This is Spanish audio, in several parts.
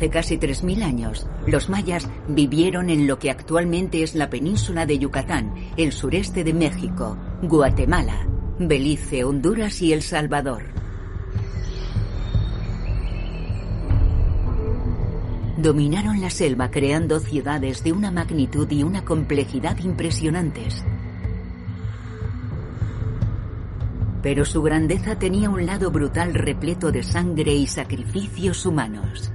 Hace casi 3.000 años, los mayas vivieron en lo que actualmente es la península de Yucatán, el sureste de México, Guatemala, Belice, Honduras y El Salvador. Dominaron la selva creando ciudades de una magnitud y una complejidad impresionantes. Pero su grandeza tenía un lado brutal repleto de sangre y sacrificios humanos.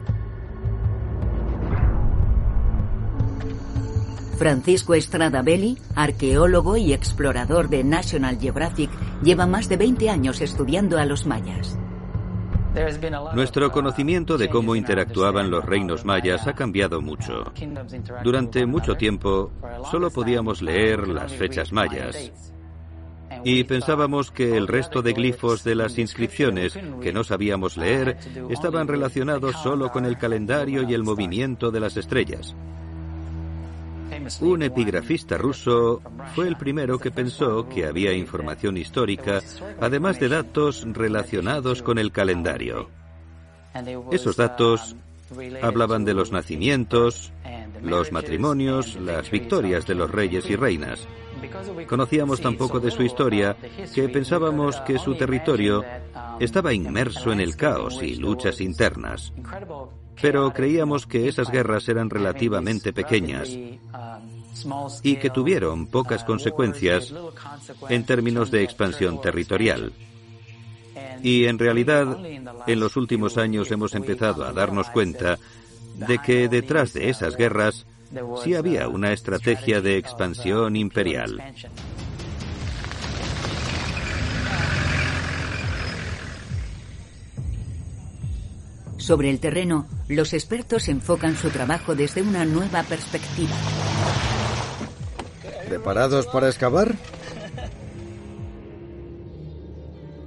Francisco Estrada Belli, arqueólogo y explorador de National Geographic, lleva más de 20 años estudiando a los mayas. Nuestro conocimiento de cómo interactuaban los reinos mayas ha cambiado mucho. Durante mucho tiempo solo podíamos leer las fechas mayas y pensábamos que el resto de glifos de las inscripciones que no sabíamos leer estaban relacionados solo con el calendario y el movimiento de las estrellas. Un epigrafista ruso fue el primero que pensó que había información histórica, además de datos relacionados con el calendario. Esos datos hablaban de los nacimientos, los matrimonios, las victorias de los reyes y reinas. Conocíamos tan poco de su historia que pensábamos que su territorio estaba inmerso en el caos y luchas internas. Pero creíamos que esas guerras eran relativamente pequeñas y que tuvieron pocas consecuencias en términos de expansión territorial. Y en realidad, en los últimos años hemos empezado a darnos cuenta de que detrás de esas guerras sí había una estrategia de expansión imperial. Sobre el terreno, los expertos enfocan su trabajo desde una nueva perspectiva. ¿Preparados para excavar?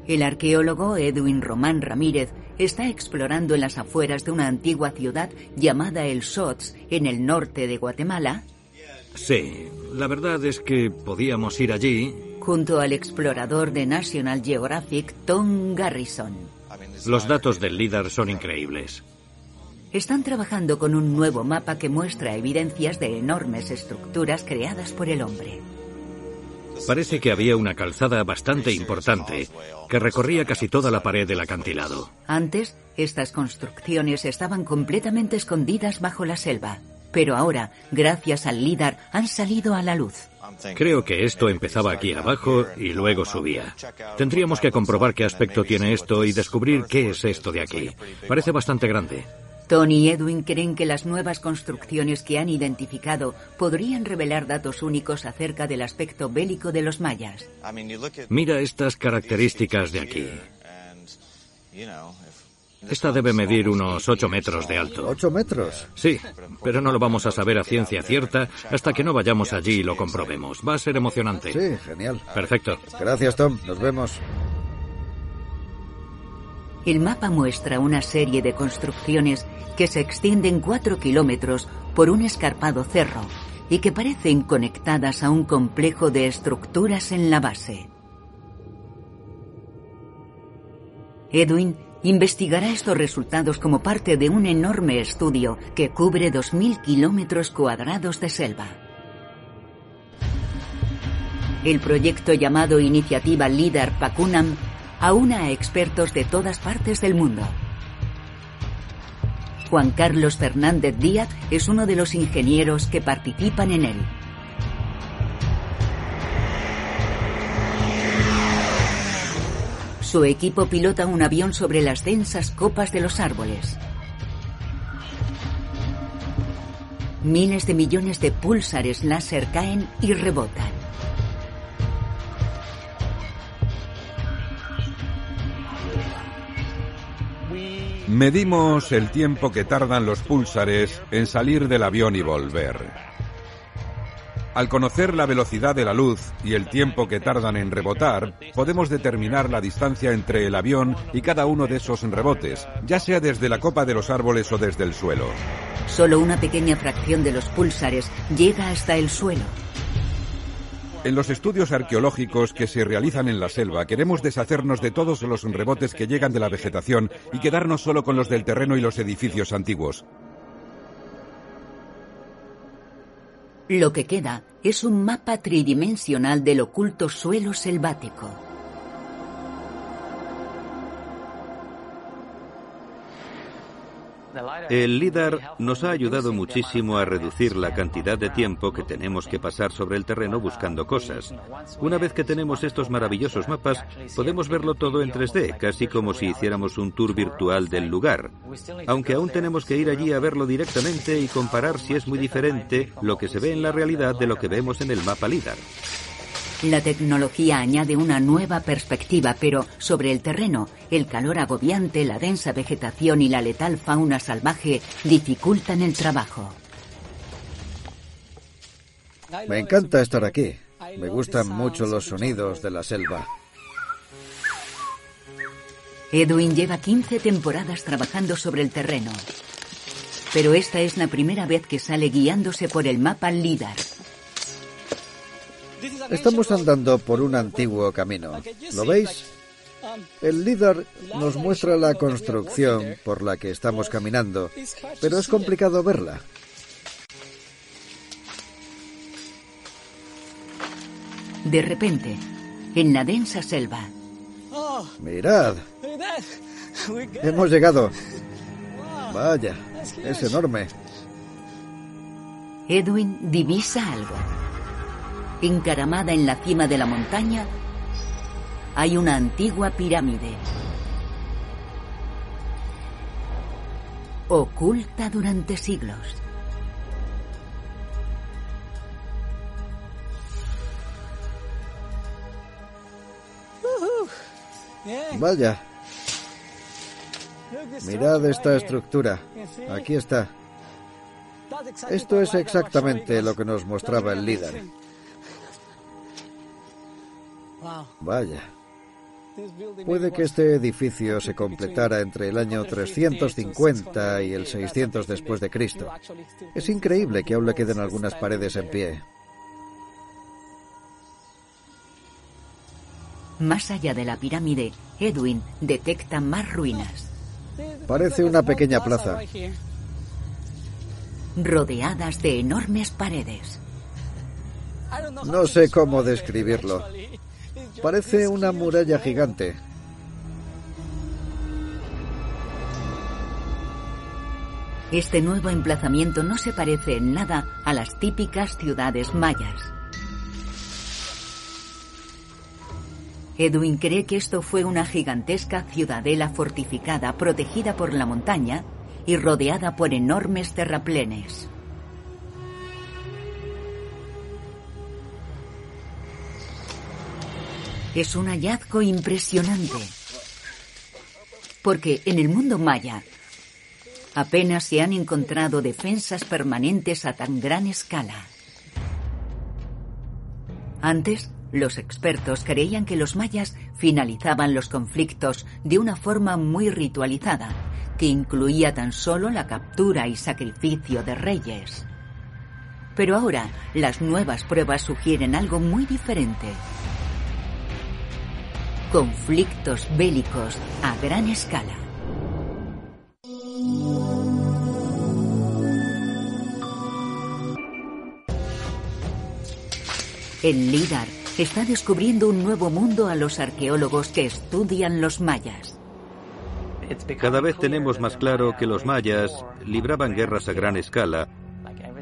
El arqueólogo Edwin Román Ramírez está explorando en las afueras de una antigua ciudad llamada El Sots, en el norte de Guatemala. Sí, la verdad es que podíamos ir allí. Junto al explorador de National Geographic, Tom Garrison. Los datos del líder son increíbles. Están trabajando con un nuevo mapa que muestra evidencias de enormes estructuras creadas por el hombre. Parece que había una calzada bastante importante que recorría casi toda la pared del acantilado. Antes, estas construcciones estaban completamente escondidas bajo la selva, pero ahora, gracias al líder, han salido a la luz. Creo que esto empezaba aquí abajo y luego subía. Tendríamos que comprobar qué aspecto tiene esto y descubrir qué es esto de aquí. Parece bastante grande. Tony y Edwin creen que las nuevas construcciones que han identificado podrían revelar datos únicos acerca del aspecto bélico de los mayas. Mira estas características de aquí. Esta debe medir unos 8 metros de alto. ¿Ocho metros? Sí, pero no lo vamos a saber a ciencia cierta hasta que no vayamos allí y lo comprobemos. Va a ser emocionante. Sí, genial. Perfecto. Gracias, Tom. Nos vemos. El mapa muestra una serie de construcciones que se extienden cuatro kilómetros por un escarpado cerro y que parecen conectadas a un complejo de estructuras en la base. Edwin investigará estos resultados como parte de un enorme estudio que cubre 2.000 kilómetros cuadrados de selva. El proyecto llamado Iniciativa Líder Pacunam aúna a expertos de todas partes del mundo. Juan Carlos Fernández Díaz es uno de los ingenieros que participan en él. Su equipo pilota un avión sobre las densas copas de los árboles. Miles de millones de pulsares láser caen y rebotan. Medimos el tiempo que tardan los púlsares en salir del avión y volver. Al conocer la velocidad de la luz y el tiempo que tardan en rebotar, podemos determinar la distancia entre el avión y cada uno de esos rebotes, ya sea desde la copa de los árboles o desde el suelo. Solo una pequeña fracción de los púlsares llega hasta el suelo. En los estudios arqueológicos que se realizan en la selva queremos deshacernos de todos los rebotes que llegan de la vegetación y quedarnos solo con los del terreno y los edificios antiguos. Lo que queda es un mapa tridimensional del oculto suelo selvático. El LIDAR nos ha ayudado muchísimo a reducir la cantidad de tiempo que tenemos que pasar sobre el terreno buscando cosas. Una vez que tenemos estos maravillosos mapas, podemos verlo todo en 3D, casi como si hiciéramos un tour virtual del lugar. Aunque aún tenemos que ir allí a verlo directamente y comparar si es muy diferente lo que se ve en la realidad de lo que vemos en el mapa LIDAR. La tecnología añade una nueva perspectiva, pero sobre el terreno, el calor agobiante, la densa vegetación y la letal fauna salvaje dificultan el trabajo. Me encanta estar aquí. Me gustan mucho los sonidos de la selva. Edwin lleva 15 temporadas trabajando sobre el terreno. Pero esta es la primera vez que sale guiándose por el mapa LIDAR. Estamos andando por un antiguo camino. ¿Lo veis? El líder nos muestra la construcción por la que estamos caminando, pero es complicado verla. De repente, en la densa selva. Mirad. Hemos llegado. Vaya, es enorme. Edwin divisa algo. Encaramada en la cima de la montaña, hay una antigua pirámide. Oculta durante siglos. Vaya. Mirad esta estructura. Aquí está. Esto es exactamente lo que nos mostraba el líder. Vaya. Puede que este edificio se completara entre el año 350 y el 600 después de Cristo. Es increíble que aún le queden algunas paredes en pie. Más allá de la pirámide, Edwin detecta más ruinas. Parece una pequeña plaza. Rodeadas de enormes paredes. No sé cómo describirlo. Parece una muralla gigante. Este nuevo emplazamiento no se parece en nada a las típicas ciudades mayas. Edwin cree que esto fue una gigantesca ciudadela fortificada protegida por la montaña y rodeada por enormes terraplenes. Es un hallazgo impresionante. Porque en el mundo maya apenas se han encontrado defensas permanentes a tan gran escala. Antes, los expertos creían que los mayas finalizaban los conflictos de una forma muy ritualizada, que incluía tan solo la captura y sacrificio de reyes. Pero ahora las nuevas pruebas sugieren algo muy diferente. Conflictos bélicos a gran escala. El LIDAR está descubriendo un nuevo mundo a los arqueólogos que estudian los mayas. Cada vez tenemos más claro que los mayas libraban guerras a gran escala,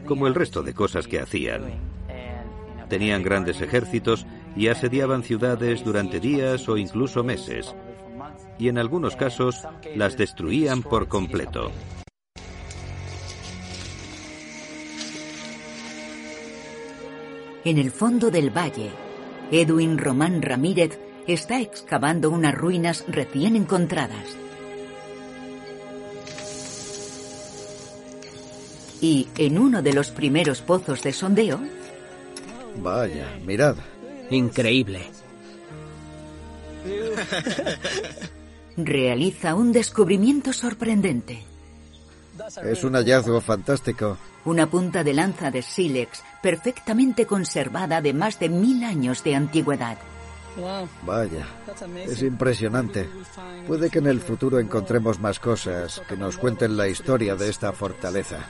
como el resto de cosas que hacían. Tenían grandes ejércitos y asediaban ciudades durante días o incluso meses. Y en algunos casos las destruían por completo. En el fondo del valle, Edwin Román Ramírez está excavando unas ruinas recién encontradas. Y en uno de los primeros pozos de sondeo... Vaya, mirad. Increíble. Realiza un descubrimiento sorprendente. Es un hallazgo fantástico. Una punta de lanza de sílex perfectamente conservada de más de mil años de antigüedad. Vaya, es impresionante. Puede que en el futuro encontremos más cosas que nos cuenten la historia de esta fortaleza.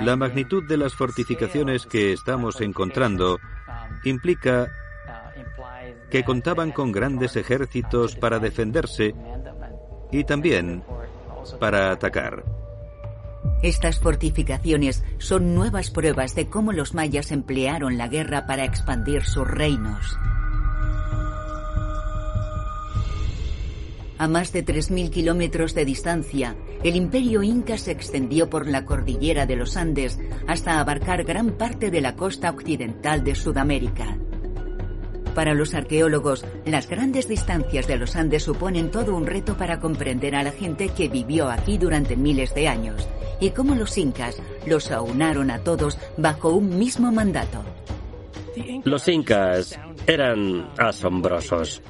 La magnitud de las fortificaciones que estamos encontrando implica que contaban con grandes ejércitos para defenderse y también para atacar. Estas fortificaciones son nuevas pruebas de cómo los mayas emplearon la guerra para expandir sus reinos. A más de 3.000 kilómetros de distancia, el imperio inca se extendió por la cordillera de los Andes hasta abarcar gran parte de la costa occidental de Sudamérica. Para los arqueólogos, las grandes distancias de los Andes suponen todo un reto para comprender a la gente que vivió aquí durante miles de años y cómo los incas los aunaron a todos bajo un mismo mandato. Los incas eran asombrosos.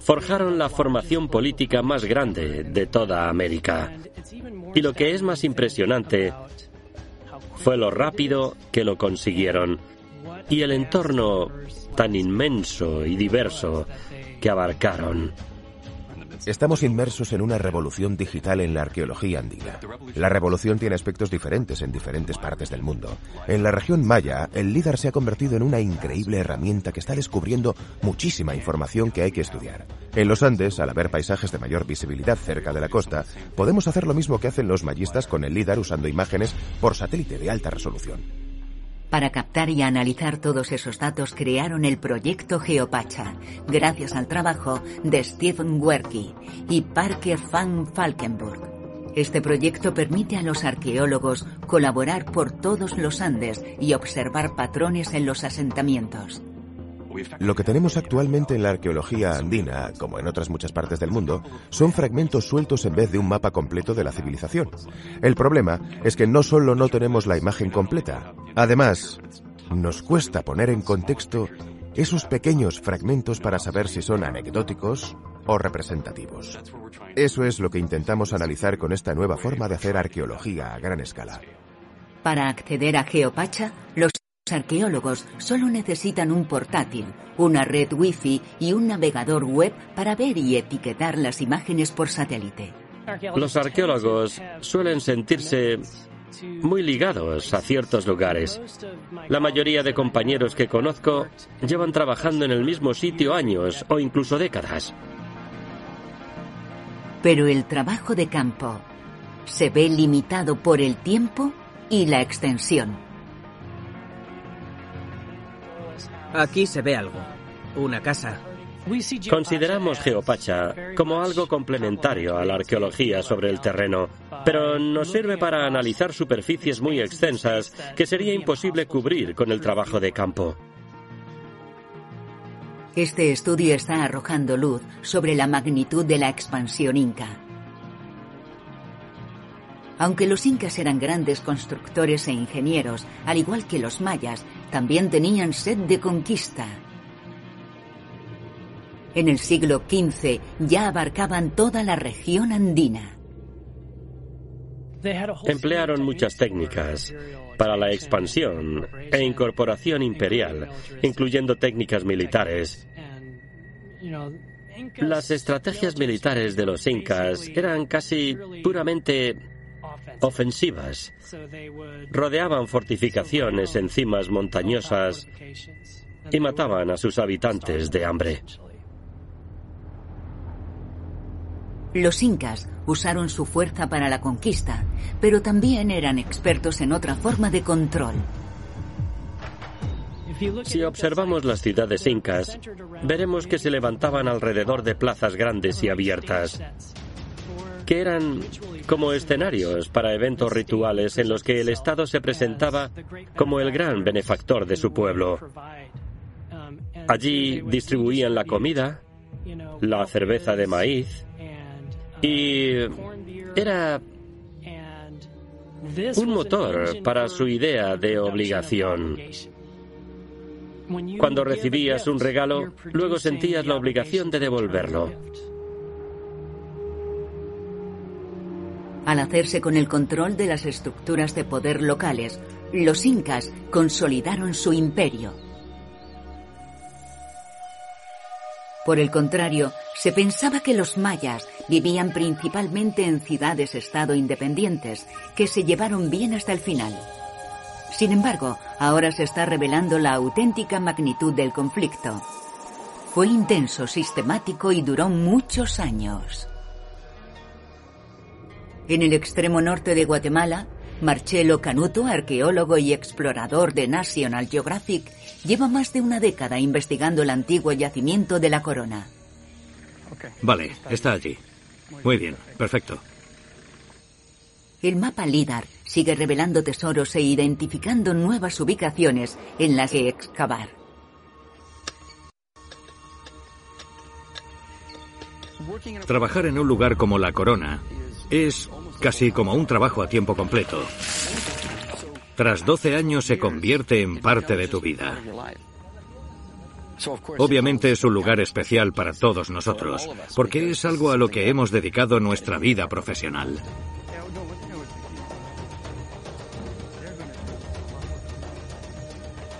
Forjaron la formación política más grande de toda América. Y lo que es más impresionante fue lo rápido que lo consiguieron y el entorno tan inmenso y diverso que abarcaron. Estamos inmersos en una revolución digital en la arqueología andina. La revolución tiene aspectos diferentes en diferentes partes del mundo. En la región maya, el líder se ha convertido en una increíble herramienta que está descubriendo muchísima información que hay que estudiar. En los Andes, al haber paisajes de mayor visibilidad cerca de la costa, podemos hacer lo mismo que hacen los mayistas con el LIDAR usando imágenes por satélite de alta resolución. Para captar y analizar todos esos datos crearon el proyecto Geopacha, gracias al trabajo de Stephen Werke y Parker van Falkenburg. Este proyecto permite a los arqueólogos colaborar por todos los Andes y observar patrones en los asentamientos. Lo que tenemos actualmente en la arqueología andina, como en otras muchas partes del mundo, son fragmentos sueltos en vez de un mapa completo de la civilización. El problema es que no solo no tenemos la imagen completa, además, nos cuesta poner en contexto esos pequeños fragmentos para saber si son anecdóticos o representativos. Eso es lo que intentamos analizar con esta nueva forma de hacer arqueología a gran escala. Para acceder a Geopacha, los arqueólogos solo necesitan un portátil, una red Wi-Fi y un navegador web para ver y etiquetar las imágenes por satélite. Los arqueólogos suelen sentirse muy ligados a ciertos lugares. La mayoría de compañeros que conozco llevan trabajando en el mismo sitio años o incluso décadas. Pero el trabajo de campo se ve limitado por el tiempo y la extensión. Aquí se ve algo. Una casa. Consideramos Geopacha como algo complementario a la arqueología sobre el terreno, pero nos sirve para analizar superficies muy extensas que sería imposible cubrir con el trabajo de campo. Este estudio está arrojando luz sobre la magnitud de la expansión inca. Aunque los incas eran grandes constructores e ingenieros, al igual que los mayas, también tenían sed de conquista. En el siglo XV ya abarcaban toda la región andina. Emplearon muchas técnicas para la expansión e incorporación imperial, incluyendo técnicas militares. Las estrategias militares de los incas eran casi puramente ofensivas. Rodeaban fortificaciones en cimas montañosas y mataban a sus habitantes de hambre. Los incas usaron su fuerza para la conquista, pero también eran expertos en otra forma de control. Si observamos las ciudades incas, veremos que se levantaban alrededor de plazas grandes y abiertas. Que eran como escenarios para eventos rituales en los que el Estado se presentaba como el gran benefactor de su pueblo. Allí distribuían la comida, la cerveza de maíz y era un motor para su idea de obligación. Cuando recibías un regalo, luego sentías la obligación de devolverlo. Al hacerse con el control de las estructuras de poder locales, los incas consolidaron su imperio. Por el contrario, se pensaba que los mayas vivían principalmente en ciudades-estado independientes, que se llevaron bien hasta el final. Sin embargo, ahora se está revelando la auténtica magnitud del conflicto. Fue intenso, sistemático y duró muchos años. En el extremo norte de Guatemala, Marcelo Canuto, arqueólogo y explorador de National Geographic, lleva más de una década investigando el antiguo yacimiento de la corona. Vale, está allí. Muy bien, perfecto. El mapa LIDAR sigue revelando tesoros e identificando nuevas ubicaciones en las que excavar. Trabajar en un lugar como la Corona es casi como un trabajo a tiempo completo. Tras 12 años se convierte en parte de tu vida. Obviamente es un lugar especial para todos nosotros, porque es algo a lo que hemos dedicado nuestra vida profesional.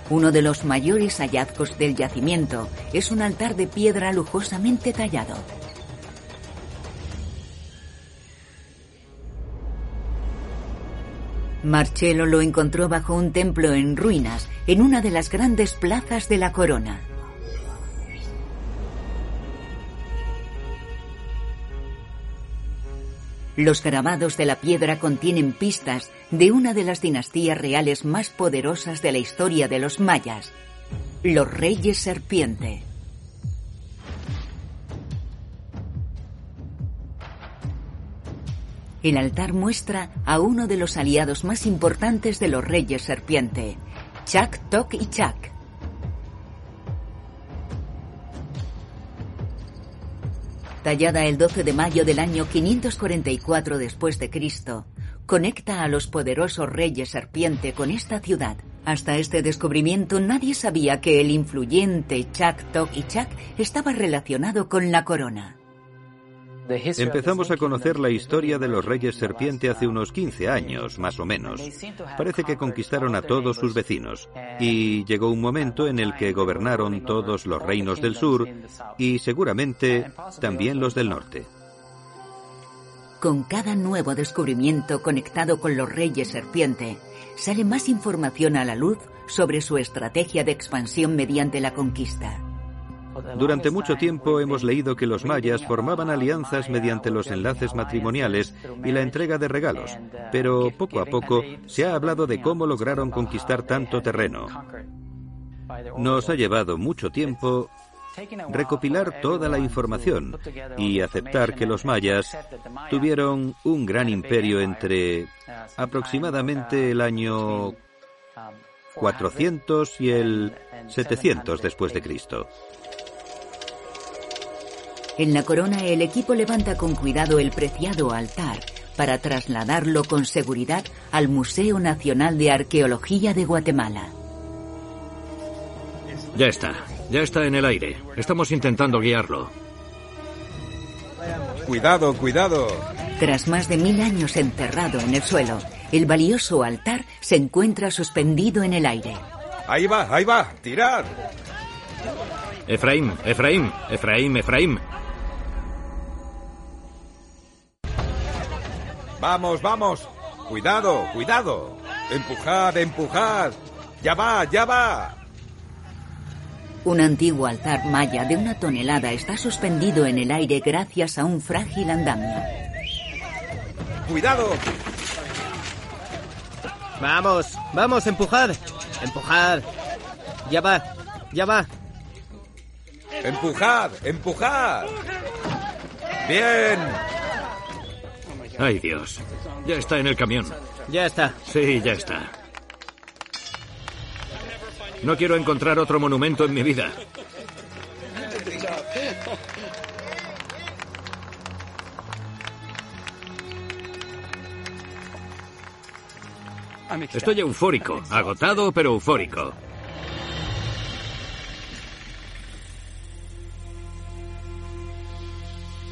Uno de los mayores hallazgos del yacimiento es un altar de piedra lujosamente tallado. Marcelo lo encontró bajo un templo en ruinas en una de las grandes plazas de la corona. Los grabados de la piedra contienen pistas de una de las dinastías reales más poderosas de la historia de los mayas, los Reyes Serpiente. El altar muestra a uno de los aliados más importantes de los reyes serpiente, Chak Tok y Chak. Tallada el 12 de mayo del año 544 después de Cristo, conecta a los poderosos reyes serpiente con esta ciudad. Hasta este descubrimiento nadie sabía que el influyente Chak Tok y Chak estaba relacionado con la corona. Empezamos a conocer la historia de los reyes serpiente hace unos 15 años, más o menos. Parece que conquistaron a todos sus vecinos y llegó un momento en el que gobernaron todos los reinos del sur y seguramente también los del norte. Con cada nuevo descubrimiento conectado con los reyes serpiente, sale más información a la luz sobre su estrategia de expansión mediante la conquista. Durante mucho tiempo hemos leído que los mayas formaban alianzas mediante los enlaces matrimoniales y la entrega de regalos, pero poco a poco se ha hablado de cómo lograron conquistar tanto terreno. Nos ha llevado mucho tiempo recopilar toda la información y aceptar que los mayas tuvieron un gran imperio entre aproximadamente el año 400 y el 700 después de Cristo. En la corona el equipo levanta con cuidado el preciado altar para trasladarlo con seguridad al Museo Nacional de Arqueología de Guatemala. Ya está, ya está en el aire. Estamos intentando guiarlo. Cuidado, cuidado. Tras más de mil años enterrado en el suelo, el valioso altar se encuentra suspendido en el aire. Ahí va, ahí va, tirar. Efraín, Efraín, Efraín, Efraín. Vamos, vamos. Cuidado, cuidado. Empujad, empujad. Ya va, ya va. Un antiguo altar maya de una tonelada está suspendido en el aire gracias a un frágil andamio. Cuidado. Vamos, vamos, empujad. Empujad. Ya va, ya va. Empujad, empujad. Bien. Ay, Dios. Ya está en el camión. Ya está. Sí, ya está. No quiero encontrar otro monumento en mi vida. Estoy eufórico, agotado pero eufórico.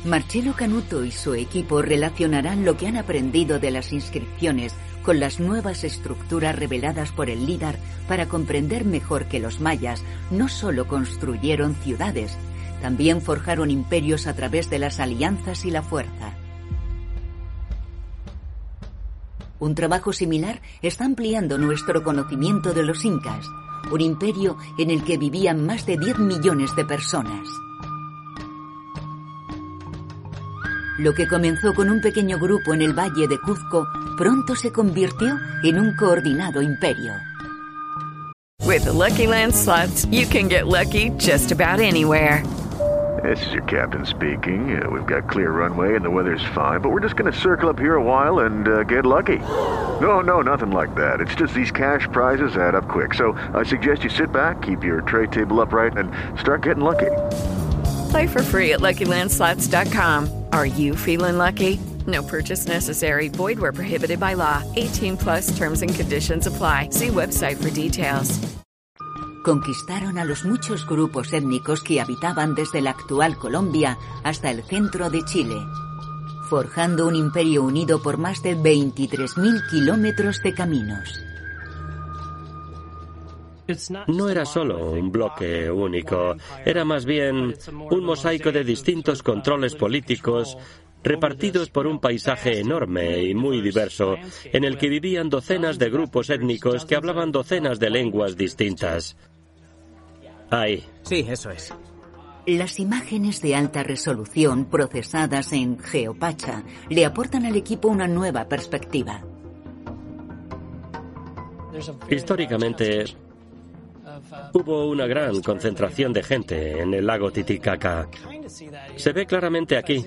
Marcelo Canuto y su equipo relacionarán lo que han aprendido de las inscripciones con las nuevas estructuras reveladas por el líder para comprender mejor que los mayas no solo construyeron ciudades, también forjaron imperios a través de las alianzas y la fuerza. Un trabajo similar está ampliando nuestro conocimiento de los incas, un imperio en el que vivían más de 10 millones de personas. Lo que comenzó con un pequeño grupo en el valle de Cuzco pronto se convirtió en un coordinado imperio. With the Lucky Land slots, you can get lucky just about anywhere. This is your captain speaking. Uh, we've got clear runway and the weather's fine, but we're just going to circle up here a while and uh, get lucky. No, no, nothing like that. It's just these cash prizes add up quick. So I suggest you sit back, keep your tray table upright, and start getting lucky. Play for free at LuckyLandSlots.com. Are you feeling lucky? No purchase necessary. Void where prohibited by law. 18 plus terms and conditions apply. See website for details. Conquistaron a los muchos grupos étnicos que habitaban desde la actual Colombia hasta el centro de Chile, forjando un imperio unido por más de 23.000 kilómetros de caminos. No era solo un bloque único, era más bien un mosaico de distintos controles políticos repartidos por un paisaje enorme y muy diverso, en el que vivían docenas de grupos étnicos que hablaban docenas de lenguas distintas. Ahí. Sí, eso es. Las imágenes de alta resolución procesadas en Geopacha le aportan al equipo una nueva perspectiva. Históricamente, Hubo una gran concentración de gente en el lago Titicaca. Se ve claramente aquí,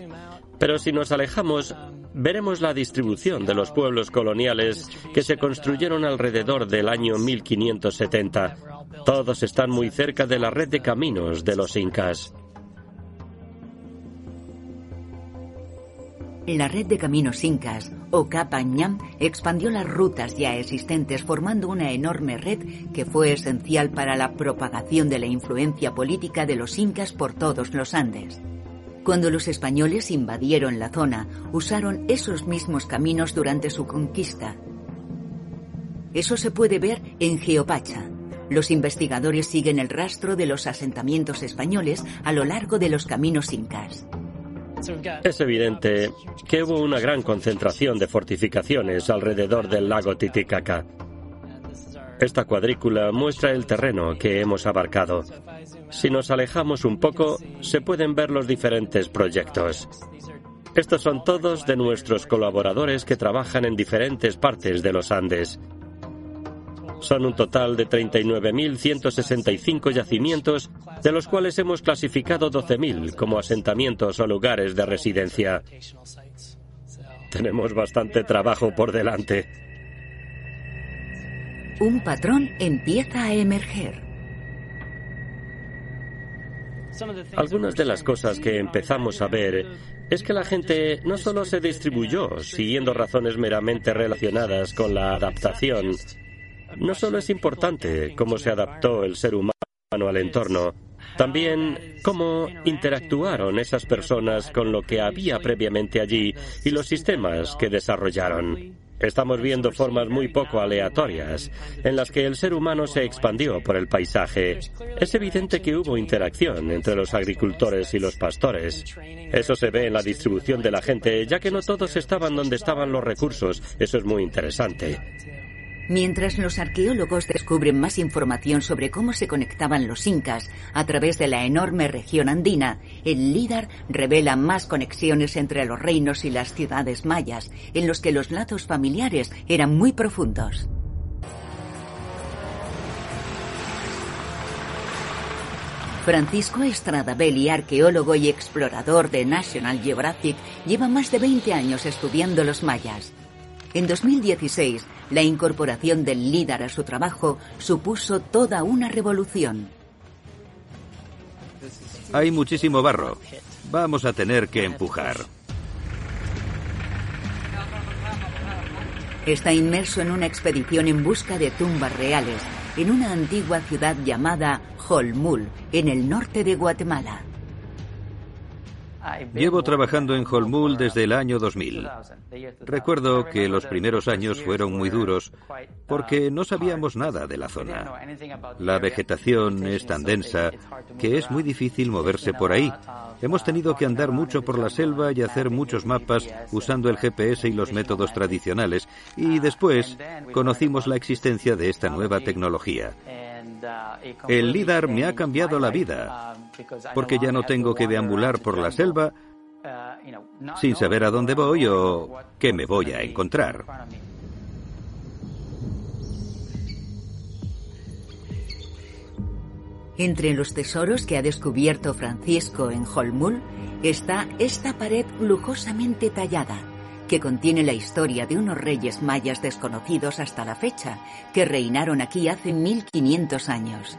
pero si nos alejamos, veremos la distribución de los pueblos coloniales que se construyeron alrededor del año 1570. Todos están muy cerca de la red de caminos de los incas. La red de caminos incas, o Capañam, expandió las rutas ya existentes formando una enorme red que fue esencial para la propagación de la influencia política de los incas por todos los Andes. Cuando los españoles invadieron la zona, usaron esos mismos caminos durante su conquista. Eso se puede ver en Geopacha. Los investigadores siguen el rastro de los asentamientos españoles a lo largo de los caminos incas. Es evidente que hubo una gran concentración de fortificaciones alrededor del lago Titicaca. Esta cuadrícula muestra el terreno que hemos abarcado. Si nos alejamos un poco, se pueden ver los diferentes proyectos. Estos son todos de nuestros colaboradores que trabajan en diferentes partes de los Andes. Son un total de 39.165 yacimientos, de los cuales hemos clasificado 12.000 como asentamientos o lugares de residencia. Tenemos bastante trabajo por delante. Un patrón empieza a emerger. Algunas de las cosas que empezamos a ver es que la gente no solo se distribuyó siguiendo razones meramente relacionadas con la adaptación, no solo es importante cómo se adaptó el ser humano al entorno, también cómo interactuaron esas personas con lo que había previamente allí y los sistemas que desarrollaron. Estamos viendo formas muy poco aleatorias en las que el ser humano se expandió por el paisaje. Es evidente que hubo interacción entre los agricultores y los pastores. Eso se ve en la distribución de la gente, ya que no todos estaban donde estaban los recursos. Eso es muy interesante. Mientras los arqueólogos descubren más información sobre cómo se conectaban los incas a través de la enorme región andina, el líder revela más conexiones entre los reinos y las ciudades mayas, en los que los lazos familiares eran muy profundos. Francisco Estrada Belli, arqueólogo y explorador de National Geographic, lleva más de 20 años estudiando los mayas. En 2016, la incorporación del líder a su trabajo supuso toda una revolución. Hay muchísimo barro. Vamos a tener que empujar. Está inmerso en una expedición en busca de tumbas reales en una antigua ciudad llamada Holmul, en el norte de Guatemala. Llevo trabajando en Holmul desde el año 2000. Recuerdo que los primeros años fueron muy duros porque no sabíamos nada de la zona. La vegetación es tan densa que es muy difícil moverse por ahí. Hemos tenido que andar mucho por la selva y hacer muchos mapas usando el GPS y los métodos tradicionales. Y después conocimos la existencia de esta nueva tecnología. El LIDAR me ha cambiado la vida, porque ya no tengo que deambular por la selva sin saber a dónde voy o qué me voy a encontrar. Entre los tesoros que ha descubierto Francisco en Holmul está esta pared lujosamente tallada, que contiene la historia de unos reyes mayas desconocidos hasta la fecha, que reinaron aquí hace 1500 años.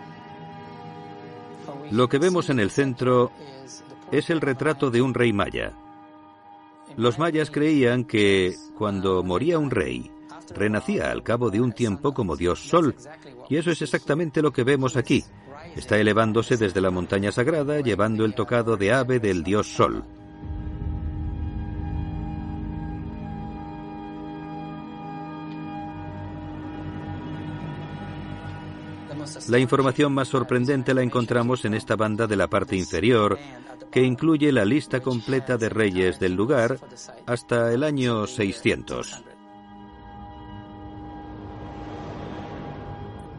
Lo que vemos en el centro es el retrato de un rey maya. Los mayas creían que cuando moría un rey, renacía al cabo de un tiempo como dios sol, y eso es exactamente lo que vemos aquí. Está elevándose desde la montaña sagrada, llevando el tocado de ave del dios sol. La información más sorprendente la encontramos en esta banda de la parte inferior, que incluye la lista completa de reyes del lugar hasta el año 600.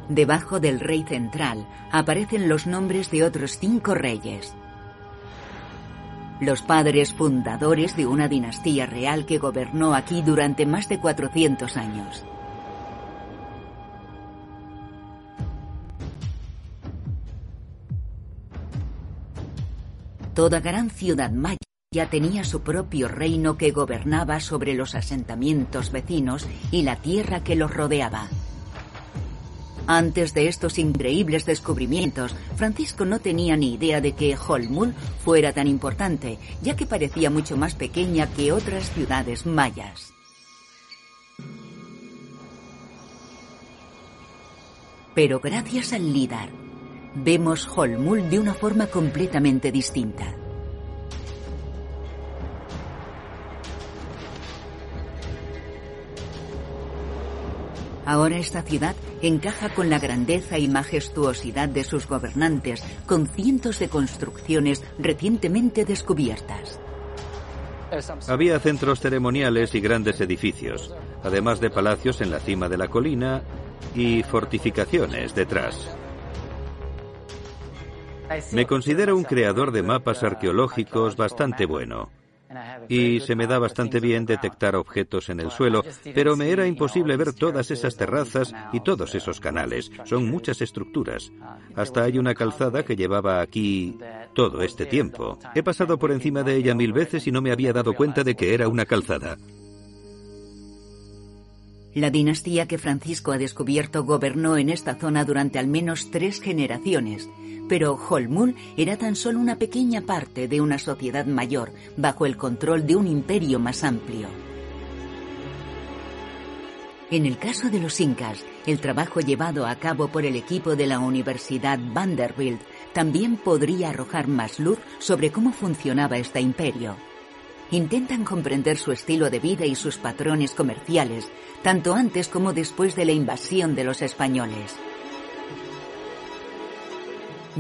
Debajo del rey central aparecen los nombres de otros cinco reyes. Los padres fundadores de una dinastía real que gobernó aquí durante más de 400 años. Toda gran ciudad maya tenía su propio reino que gobernaba sobre los asentamientos vecinos y la tierra que los rodeaba. Antes de estos increíbles descubrimientos, Francisco no tenía ni idea de que Holmul fuera tan importante, ya que parecía mucho más pequeña que otras ciudades mayas. Pero gracias al LIDAR, vemos Holmul de una forma completamente distinta. Ahora esta ciudad encaja con la grandeza y majestuosidad de sus gobernantes, con cientos de construcciones recientemente descubiertas. Había centros ceremoniales y grandes edificios, además de palacios en la cima de la colina y fortificaciones detrás. Me considero un creador de mapas arqueológicos bastante bueno. Y se me da bastante bien detectar objetos en el suelo, pero me era imposible ver todas esas terrazas y todos esos canales. Son muchas estructuras. Hasta hay una calzada que llevaba aquí todo este tiempo. He pasado por encima de ella mil veces y no me había dado cuenta de que era una calzada. La dinastía que Francisco ha descubierto gobernó en esta zona durante al menos tres generaciones, pero Holmul era tan solo una pequeña parte de una sociedad mayor, bajo el control de un imperio más amplio. En el caso de los incas, el trabajo llevado a cabo por el equipo de la Universidad Vanderbilt también podría arrojar más luz sobre cómo funcionaba este imperio intentan comprender su estilo de vida y sus patrones comerciales, tanto antes como después de la invasión de los españoles.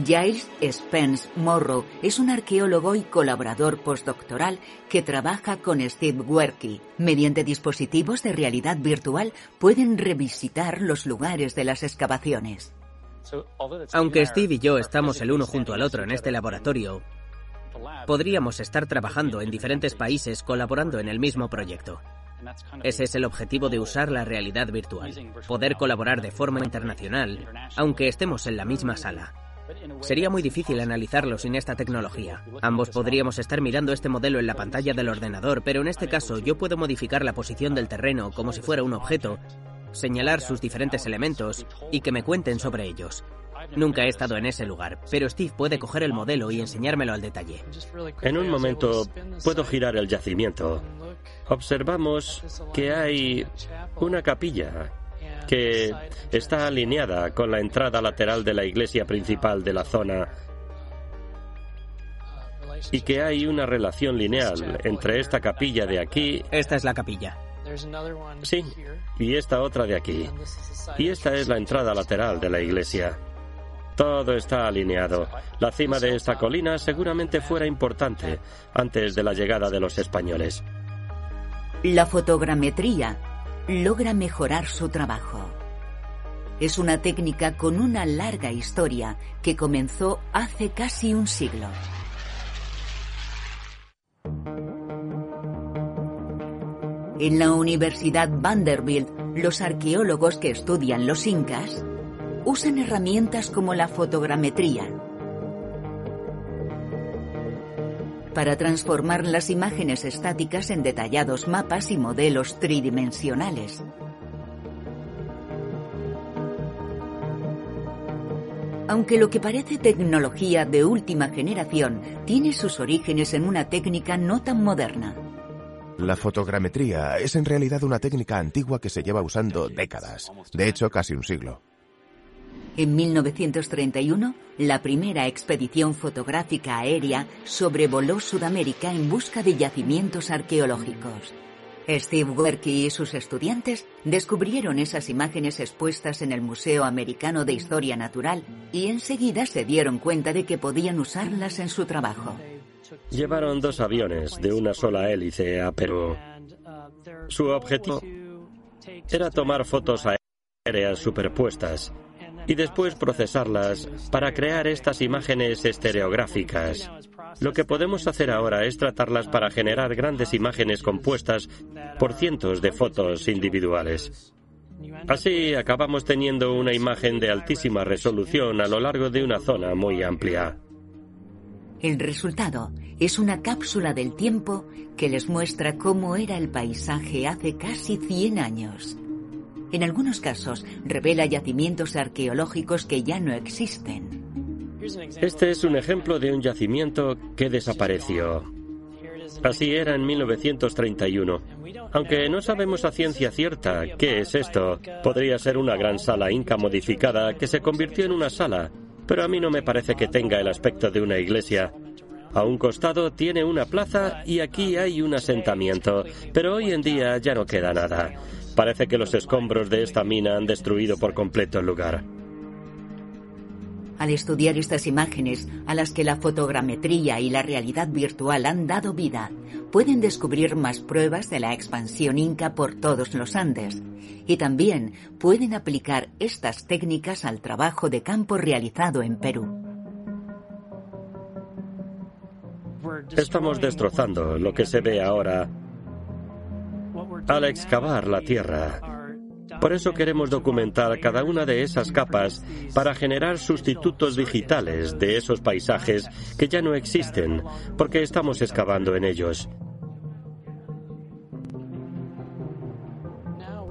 Giles Spence Morrow es un arqueólogo y colaborador postdoctoral que trabaja con Steve Werke. Mediante dispositivos de realidad virtual pueden revisitar los lugares de las excavaciones. Aunque Steve y yo estamos el uno junto al otro en este laboratorio, podríamos estar trabajando en diferentes países colaborando en el mismo proyecto. Ese es el objetivo de usar la realidad virtual, poder colaborar de forma internacional, aunque estemos en la misma sala. Sería muy difícil analizarlo sin esta tecnología. Ambos podríamos estar mirando este modelo en la pantalla del ordenador, pero en este caso yo puedo modificar la posición del terreno como si fuera un objeto, señalar sus diferentes elementos y que me cuenten sobre ellos. Nunca he estado en ese lugar, pero Steve puede coger el modelo y enseñármelo al detalle. En un momento puedo girar el yacimiento. Observamos que hay una capilla que está alineada con la entrada lateral de la iglesia principal de la zona y que hay una relación lineal entre esta capilla de aquí. Esta es la capilla. Sí, y esta otra de aquí. Y esta es la entrada lateral de la iglesia. Todo está alineado. La cima de esta colina seguramente fuera importante antes de la llegada de los españoles. La fotogrametría logra mejorar su trabajo. Es una técnica con una larga historia que comenzó hace casi un siglo. En la Universidad Vanderbilt, los arqueólogos que estudian los incas usan herramientas como la fotogrametría para transformar las imágenes estáticas en detallados mapas y modelos tridimensionales. Aunque lo que parece tecnología de última generación tiene sus orígenes en una técnica no tan moderna. La fotogrametría es en realidad una técnica antigua que se lleva usando décadas, de hecho casi un siglo. En 1931, la primera expedición fotográfica aérea sobrevoló Sudamérica en busca de yacimientos arqueológicos. Steve Werke y sus estudiantes descubrieron esas imágenes expuestas en el Museo Americano de Historia Natural y enseguida se dieron cuenta de que podían usarlas en su trabajo. Llevaron dos aviones de una sola hélice a Perú. Su objetivo era tomar fotos aéreas superpuestas y después procesarlas para crear estas imágenes estereográficas. Lo que podemos hacer ahora es tratarlas para generar grandes imágenes compuestas por cientos de fotos individuales. Así acabamos teniendo una imagen de altísima resolución a lo largo de una zona muy amplia. El resultado es una cápsula del tiempo que les muestra cómo era el paisaje hace casi 100 años. En algunos casos revela yacimientos arqueológicos que ya no existen. Este es un ejemplo de un yacimiento que desapareció. Así era en 1931. Aunque no sabemos a ciencia cierta qué es esto, podría ser una gran sala inca modificada que se convirtió en una sala, pero a mí no me parece que tenga el aspecto de una iglesia. A un costado tiene una plaza y aquí hay un asentamiento, pero hoy en día ya no queda nada. Parece que los escombros de esta mina han destruido por completo el lugar. Al estudiar estas imágenes, a las que la fotogrametría y la realidad virtual han dado vida, pueden descubrir más pruebas de la expansión inca por todos los Andes y también pueden aplicar estas técnicas al trabajo de campo realizado en Perú. Estamos destrozando lo que se ve ahora al excavar la Tierra. Por eso queremos documentar cada una de esas capas para generar sustitutos digitales de esos paisajes que ya no existen, porque estamos excavando en ellos.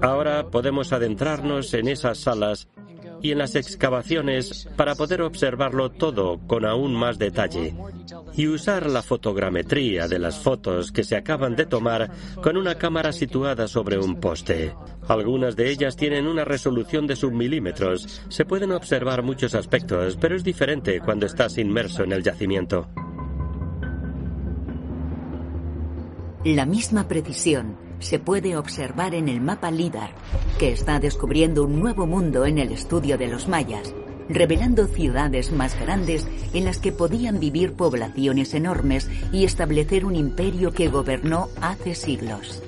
Ahora podemos adentrarnos en esas salas y en las excavaciones para poder observarlo todo con aún más detalle y usar la fotogrametría de las fotos que se acaban de tomar con una cámara situada sobre un poste. Algunas de ellas tienen una resolución de submilímetros. Se pueden observar muchos aspectos, pero es diferente cuando estás inmerso en el yacimiento. La misma precisión se puede observar en el mapa LIDAR, que está descubriendo un nuevo mundo en el estudio de los mayas, revelando ciudades más grandes en las que podían vivir poblaciones enormes y establecer un imperio que gobernó hace siglos.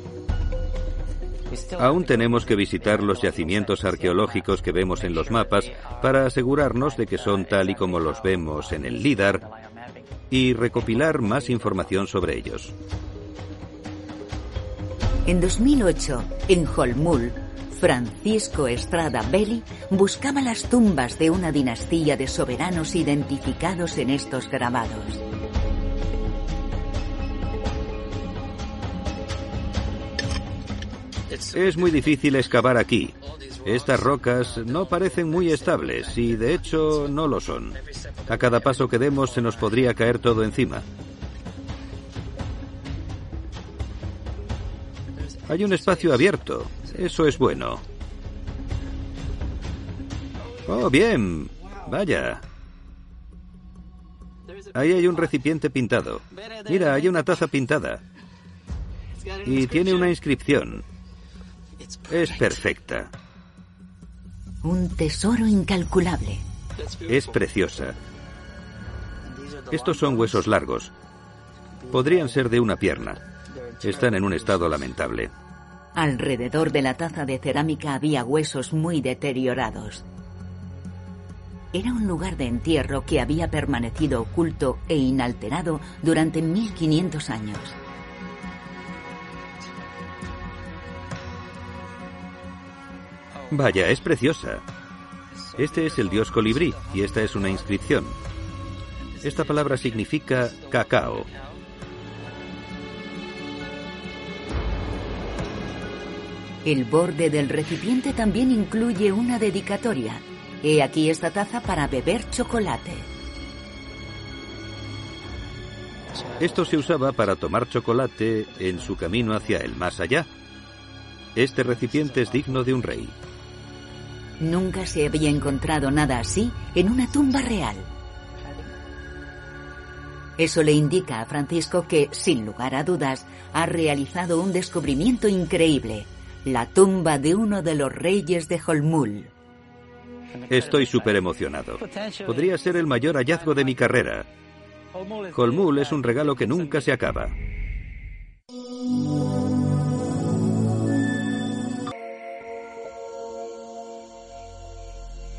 Aún tenemos que visitar los yacimientos arqueológicos que vemos en los mapas para asegurarnos de que son tal y como los vemos en el LIDAR y recopilar más información sobre ellos. En 2008, en Holmul, Francisco Estrada Belli buscaba las tumbas de una dinastía de soberanos identificados en estos grabados. Es muy difícil excavar aquí. Estas rocas no parecen muy estables y de hecho no lo son. A cada paso que demos se nos podría caer todo encima. Hay un espacio abierto. Eso es bueno. Oh, bien. Vaya. Ahí hay un recipiente pintado. Mira, hay una taza pintada. Y tiene una inscripción. Es perfecta. Un tesoro incalculable. Es preciosa. Estos son huesos largos. Podrían ser de una pierna. Están en un estado lamentable. Alrededor de la taza de cerámica había huesos muy deteriorados. Era un lugar de entierro que había permanecido oculto e inalterado durante 1500 años. Vaya, es preciosa. Este es el dios colibrí y esta es una inscripción. Esta palabra significa cacao. El borde del recipiente también incluye una dedicatoria. He aquí esta taza para beber chocolate. Esto se usaba para tomar chocolate en su camino hacia el más allá. Este recipiente es digno de un rey. Nunca se había encontrado nada así en una tumba real. Eso le indica a Francisco que, sin lugar a dudas, ha realizado un descubrimiento increíble, la tumba de uno de los reyes de Holmul. Estoy súper emocionado. Podría ser el mayor hallazgo de mi carrera. Holmul es un regalo que nunca se acaba.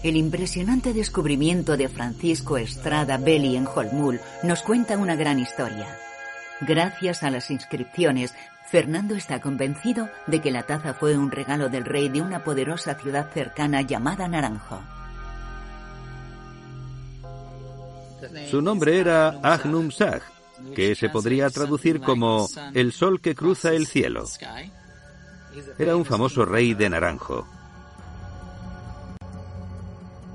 El impresionante descubrimiento de Francisco Estrada Belli en Holmul nos cuenta una gran historia. Gracias a las inscripciones, Fernando está convencido de que la taza fue un regalo del rey de una poderosa ciudad cercana llamada Naranjo. Su nombre era Agnum Sag, que se podría traducir como el sol que cruza el cielo. Era un famoso rey de Naranjo.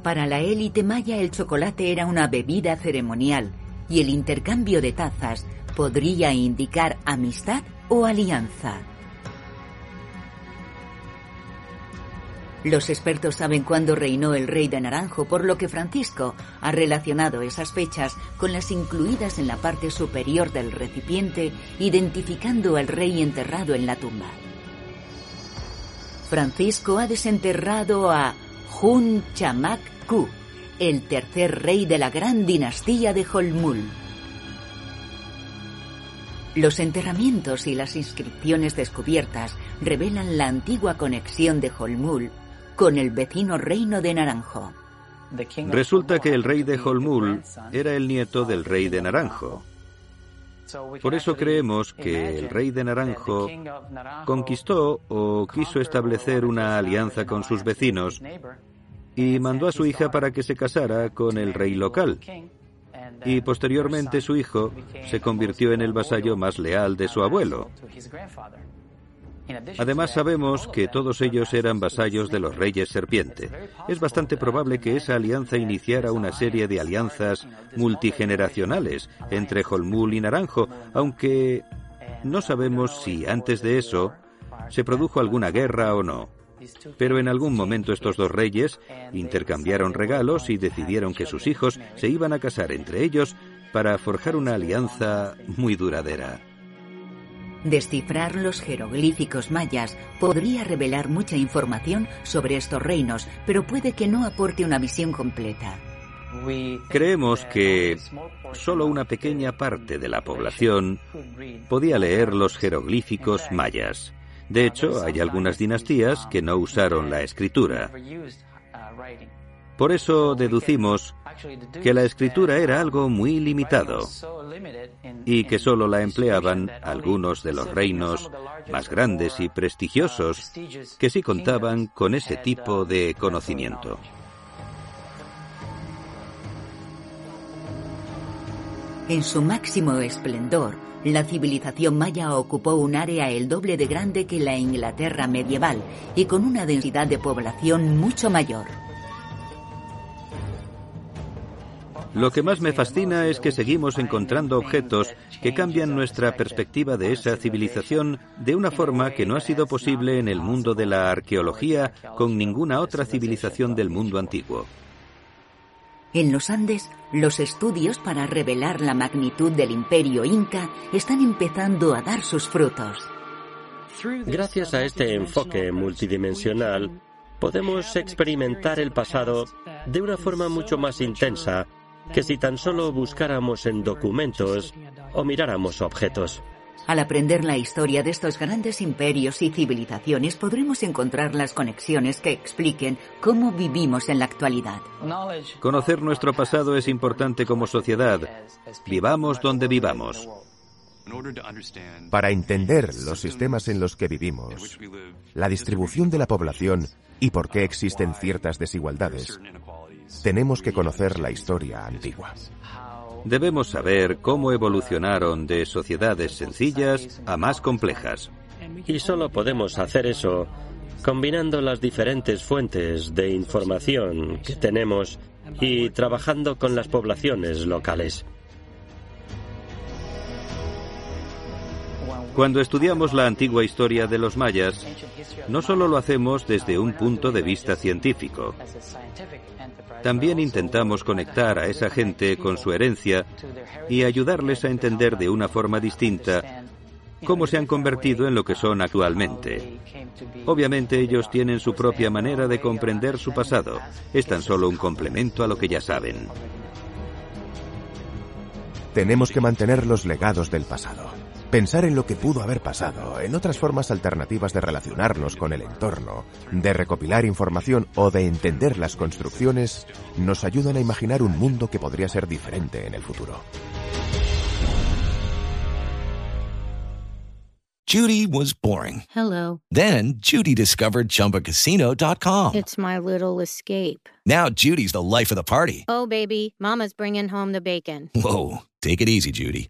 Para la élite maya el chocolate era una bebida ceremonial y el intercambio de tazas podría indicar amistad o alianza. Los expertos saben cuándo reinó el rey de Naranjo, por lo que Francisco ha relacionado esas fechas con las incluidas en la parte superior del recipiente, identificando al rey enterrado en la tumba. Francisco ha desenterrado a Hun Chamak Ku, el tercer rey de la gran dinastía de Holmul. Los enterramientos y las inscripciones descubiertas revelan la antigua conexión de Holmul con el vecino reino de Naranjo. Resulta que el rey de Holmul era el nieto del rey de Naranjo. Por eso creemos que el rey de Naranjo conquistó o quiso establecer una alianza con sus vecinos y mandó a su hija para que se casara con el rey local. Y posteriormente su hijo se convirtió en el vasallo más leal de su abuelo. Además sabemos que todos ellos eran vasallos de los reyes serpiente. Es bastante probable que esa alianza iniciara una serie de alianzas multigeneracionales entre Holmul y Naranjo, aunque no sabemos si antes de eso se produjo alguna guerra o no. Pero en algún momento estos dos reyes intercambiaron regalos y decidieron que sus hijos se iban a casar entre ellos para forjar una alianza muy duradera. Descifrar los jeroglíficos mayas podría revelar mucha información sobre estos reinos, pero puede que no aporte una visión completa. Creemos que solo una pequeña parte de la población podía leer los jeroglíficos mayas. De hecho, hay algunas dinastías que no usaron la escritura. Por eso deducimos que la escritura era algo muy limitado y que solo la empleaban algunos de los reinos más grandes y prestigiosos que sí contaban con ese tipo de conocimiento. En su máximo esplendor, la civilización maya ocupó un área el doble de grande que la Inglaterra medieval y con una densidad de población mucho mayor. Lo que más me fascina es que seguimos encontrando objetos que cambian nuestra perspectiva de esa civilización de una forma que no ha sido posible en el mundo de la arqueología con ninguna otra civilización del mundo antiguo. En los Andes, los estudios para revelar la magnitud del imperio inca están empezando a dar sus frutos. Gracias a este enfoque multidimensional, podemos experimentar el pasado de una forma mucho más intensa que si tan solo buscáramos en documentos o miráramos objetos. Al aprender la historia de estos grandes imperios y civilizaciones podremos encontrar las conexiones que expliquen cómo vivimos en la actualidad. Conocer nuestro pasado es importante como sociedad. Vivamos donde vivamos. Para entender los sistemas en los que vivimos, la distribución de la población y por qué existen ciertas desigualdades, tenemos que conocer la historia antigua. Debemos saber cómo evolucionaron de sociedades sencillas a más complejas. Y solo podemos hacer eso combinando las diferentes fuentes de información que tenemos y trabajando con las poblaciones locales. Cuando estudiamos la antigua historia de los mayas, no solo lo hacemos desde un punto de vista científico, también intentamos conectar a esa gente con su herencia y ayudarles a entender de una forma distinta cómo se han convertido en lo que son actualmente. Obviamente ellos tienen su propia manera de comprender su pasado. Es tan solo un complemento a lo que ya saben. Tenemos que mantener los legados del pasado. Pensar en lo que pudo haber pasado, en otras formas alternativas de relacionarnos con el entorno, de recopilar información o de entender las construcciones, nos ayudan a imaginar un mundo que podría ser diferente en el futuro. Judy was boring. Hello. Then Judy discovered chumbacasino.com. It's my little escape. Now Judy's the life of the party. Oh, baby, Mama's bringing home the bacon. Whoa. Take it easy, Judy.